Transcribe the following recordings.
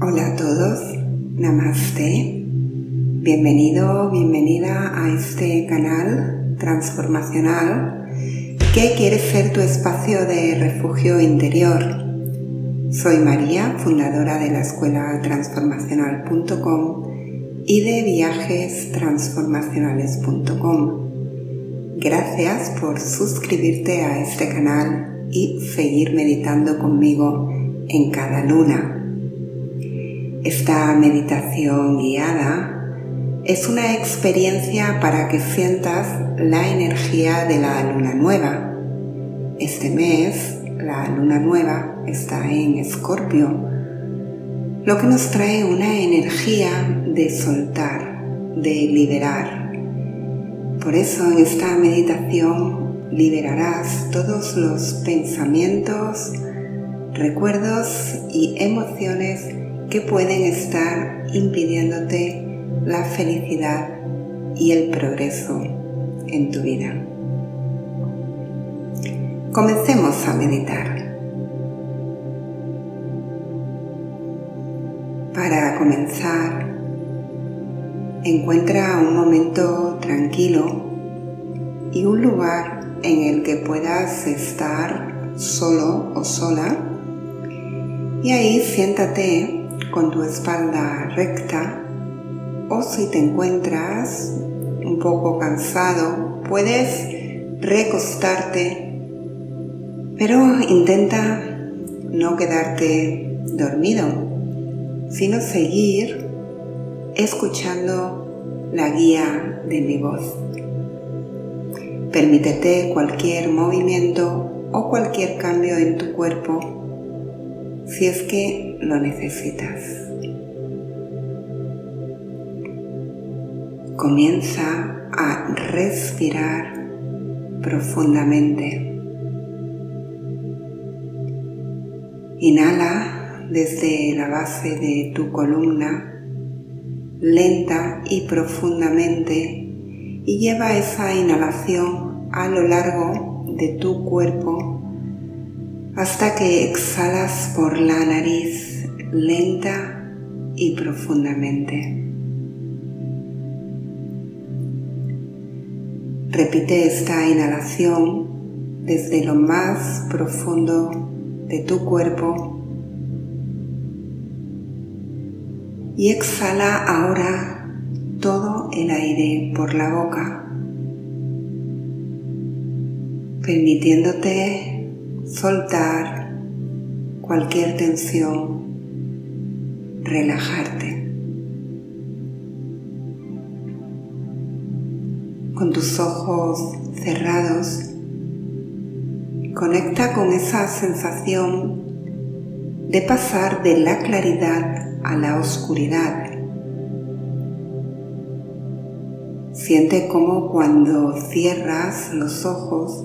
Hola a todos, Namaste. Bienvenido, bienvenida a este canal transformacional que quiere ser tu espacio de refugio interior. Soy María, fundadora de la escuela transformacional.com y de viajestransformacionales.com. Gracias por suscribirte a este canal y seguir meditando conmigo en cada luna. Esta meditación guiada es una experiencia para que sientas la energía de la luna nueva. Este mes, la luna nueva está en Escorpio, lo que nos trae una energía de soltar, de liberar. Por eso en esta meditación liberarás todos los pensamientos, recuerdos y emociones que pueden estar impidiéndote la felicidad y el progreso en tu vida. Comencemos a meditar. Para comenzar, encuentra un momento tranquilo y un lugar en el que puedas estar solo o sola y ahí siéntate con tu espalda recta o si te encuentras un poco cansado, puedes recostarte, pero intenta no quedarte dormido, sino seguir escuchando la guía de mi voz. Permítete cualquier movimiento o cualquier cambio en tu cuerpo si es que lo necesitas. Comienza a respirar profundamente. Inhala desde la base de tu columna lenta y profundamente y lleva esa inhalación a lo largo de tu cuerpo hasta que exhalas por la nariz lenta y profundamente. Repite esta inhalación desde lo más profundo de tu cuerpo y exhala ahora todo el aire por la boca, permitiéndote soltar cualquier tensión, relajarte. Con tus ojos cerrados, conecta con esa sensación de pasar de la claridad a la oscuridad. Siente como cuando cierras los ojos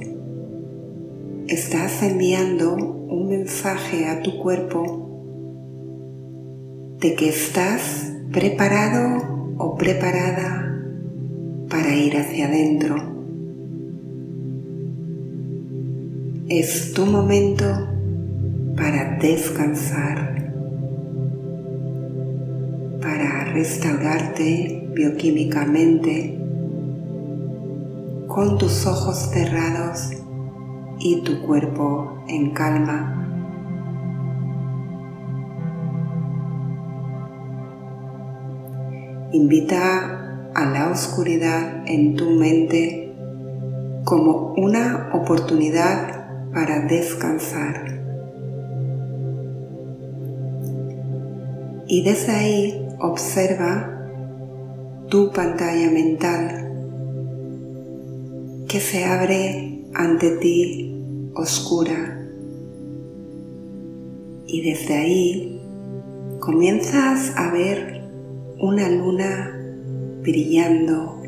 estás enviando un mensaje a tu cuerpo de que estás preparado o preparada para ir hacia adentro. Es tu momento para descansar, para restaurarte bioquímicamente con tus ojos cerrados y tu cuerpo en calma. Invita a la oscuridad en tu mente como una oportunidad para descansar. Y desde ahí observa tu pantalla mental que se abre ante ti oscura y desde ahí comienzas a ver una luna brillando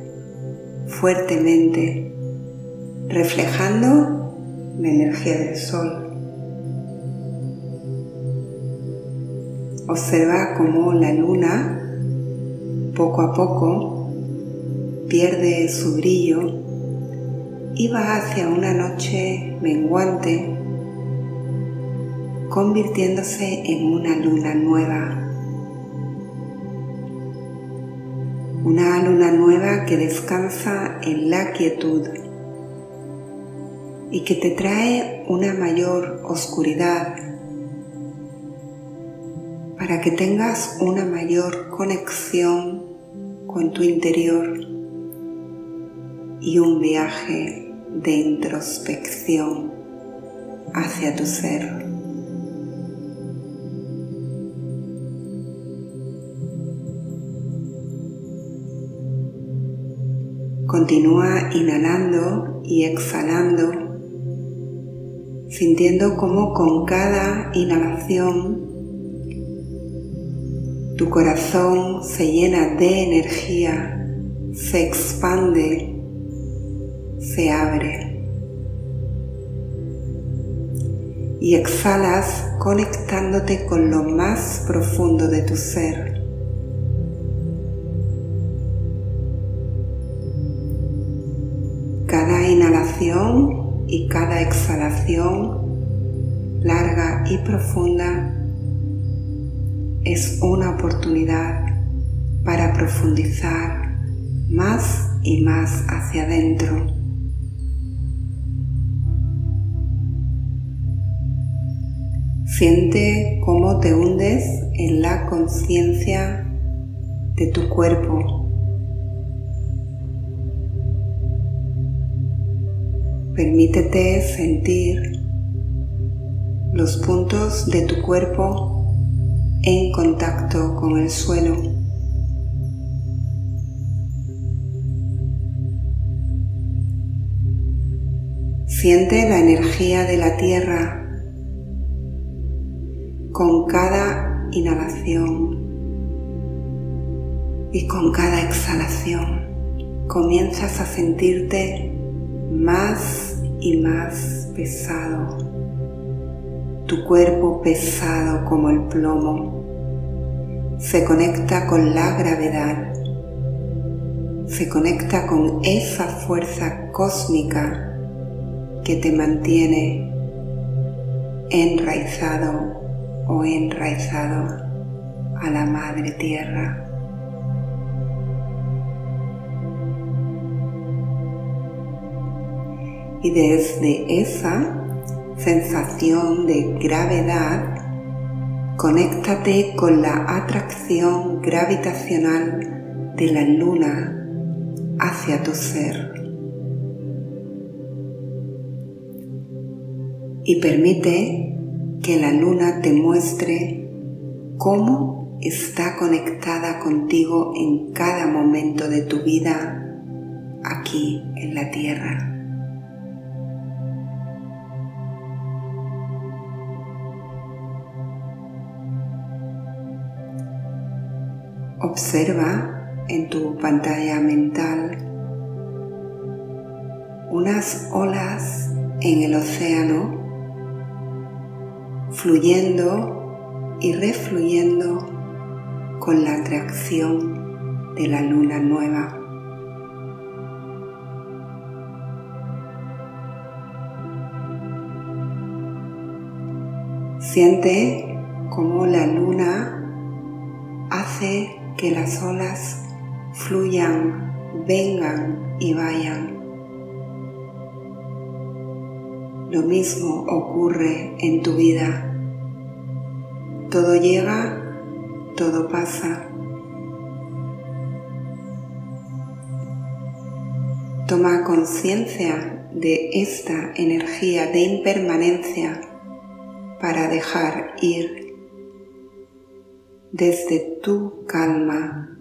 fuertemente, reflejando la energía del sol. Observa cómo la luna poco a poco pierde su brillo y va hacia una noche menguante, convirtiéndose en una luna nueva Una luna nueva que descansa en la quietud y que te trae una mayor oscuridad para que tengas una mayor conexión con tu interior y un viaje de introspección hacia tu ser. Continúa inhalando y exhalando, sintiendo cómo con cada inhalación tu corazón se llena de energía, se expande, se abre. Y exhalas conectándote con lo más profundo de tu ser. Y cada exhalación larga y profunda es una oportunidad para profundizar más y más hacia adentro. Siente cómo te hundes en la conciencia de tu cuerpo. Permítete sentir los puntos de tu cuerpo en contacto con el suelo. Siente la energía de la tierra con cada inhalación y con cada exhalación. Comienzas a sentirte más y más pesado tu cuerpo pesado como el plomo se conecta con la gravedad, se conecta con esa fuerza cósmica que te mantiene enraizado o enraizado a la madre tierra. Y desde esa sensación de gravedad, conéctate con la atracción gravitacional de la luna hacia tu ser. Y permite que la luna te muestre cómo está conectada contigo en cada momento de tu vida aquí en la Tierra. Observa en tu pantalla mental unas olas en el océano fluyendo y refluyendo con la atracción de la luna nueva. Siente cómo la luna hace que las olas fluyan, vengan y vayan. Lo mismo ocurre en tu vida. Todo llega, todo pasa. Toma conciencia de esta energía de impermanencia para dejar ir desde tu calma.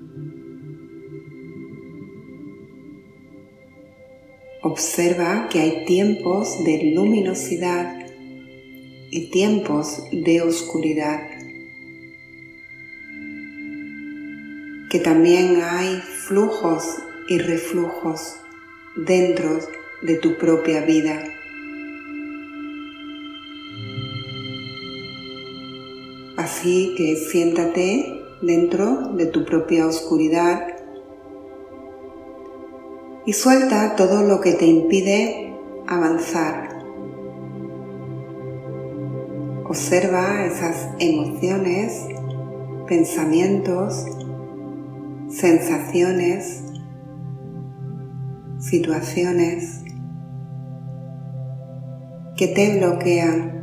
Observa que hay tiempos de luminosidad y tiempos de oscuridad. Que también hay flujos y reflujos dentro de tu propia vida. Así que siéntate dentro de tu propia oscuridad y suelta todo lo que te impide avanzar. Observa esas emociones, pensamientos, sensaciones, situaciones que te bloquean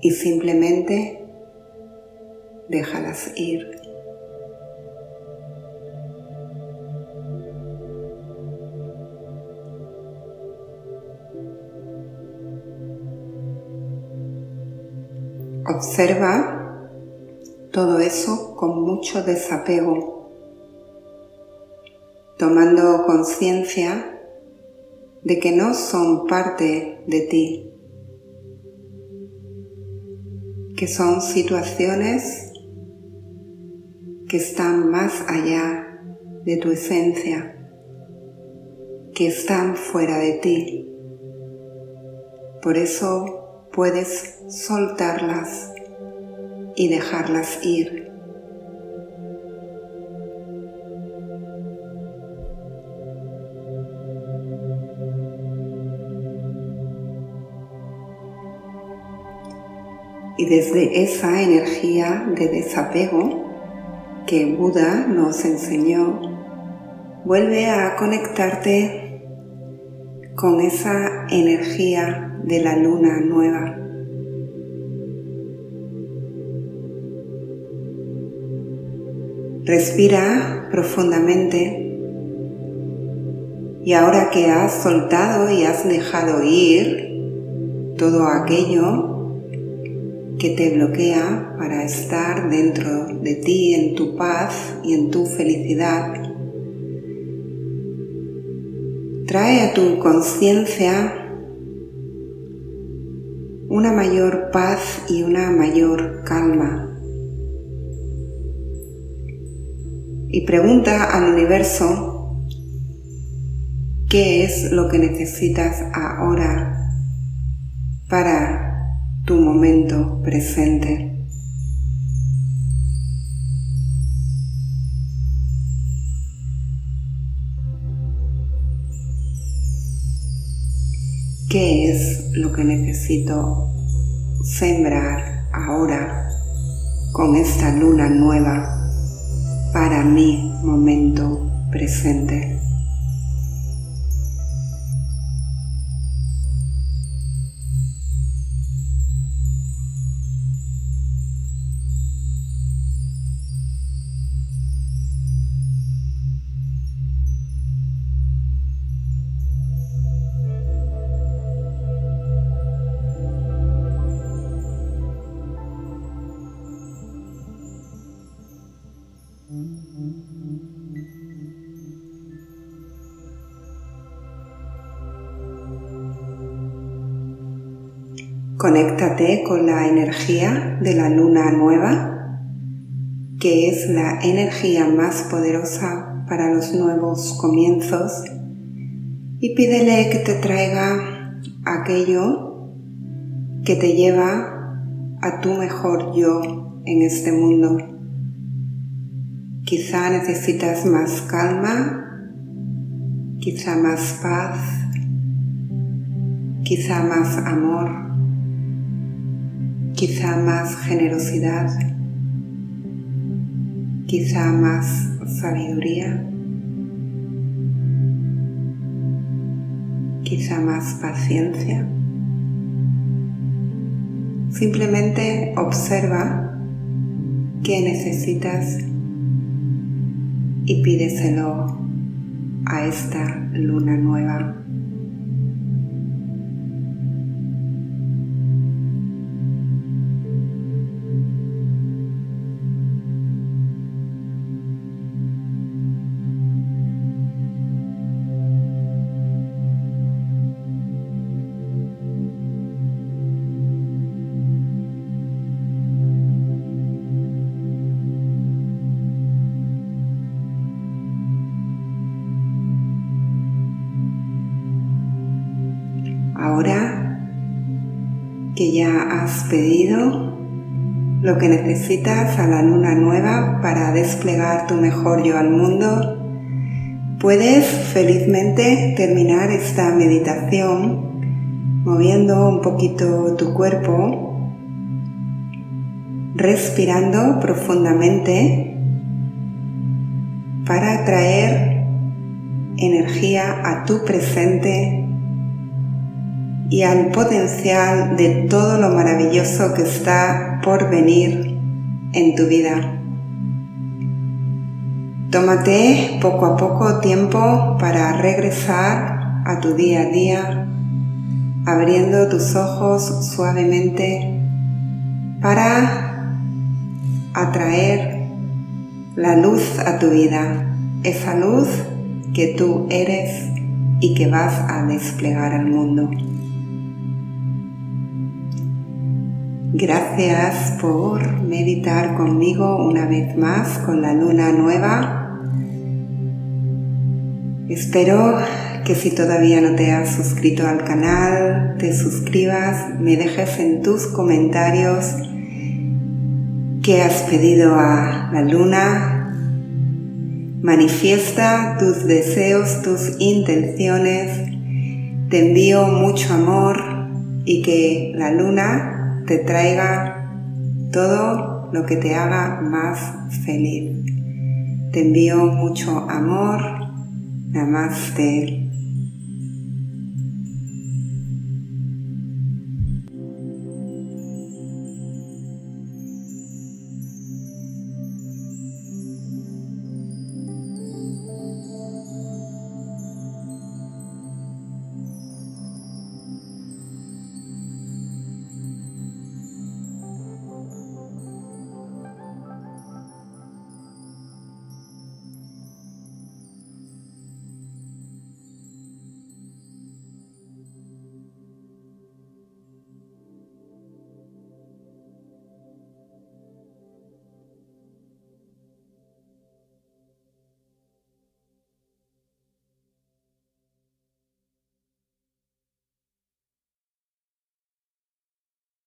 y simplemente déjalas ir. Observa todo eso con mucho desapego, tomando conciencia de que no son parte de ti, que son situaciones que están más allá de tu esencia, que están fuera de ti. Por eso puedes soltarlas y dejarlas ir. Y desde esa energía de desapego que Buda nos enseñó, vuelve a conectarte con esa energía de la luna nueva. Respira profundamente y ahora que has soltado y has dejado ir todo aquello que te bloquea para estar dentro de ti en tu paz y en tu felicidad, trae a tu conciencia una mayor paz y una mayor calma. Y pregunta al universo qué es lo que necesitas ahora para tu momento presente. ¿Qué es lo que necesito sembrar ahora con esta luna nueva para mi momento presente? Conéctate con la energía de la luna nueva, que es la energía más poderosa para los nuevos comienzos, y pídele que te traiga aquello que te lleva a tu mejor yo en este mundo. Quizá necesitas más calma, quizá más paz, quizá más amor quizá más generosidad, quizá más sabiduría, quizá más paciencia. Simplemente observa qué necesitas y pídeselo a esta luna nueva. Que ya has pedido lo que necesitas a la luna nueva para desplegar tu mejor yo al mundo, puedes felizmente terminar esta meditación moviendo un poquito tu cuerpo, respirando profundamente para atraer energía a tu presente y al potencial de todo lo maravilloso que está por venir en tu vida. Tómate poco a poco tiempo para regresar a tu día a día, abriendo tus ojos suavemente para atraer la luz a tu vida, esa luz que tú eres y que vas a desplegar al mundo. Gracias por meditar conmigo una vez más con la luna nueva. Espero que si todavía no te has suscrito al canal, te suscribas, me dejes en tus comentarios qué has pedido a la luna. Manifiesta tus deseos, tus intenciones. Te envío mucho amor y que la luna te traiga todo lo que te haga más feliz. Te envío mucho amor. Namaste.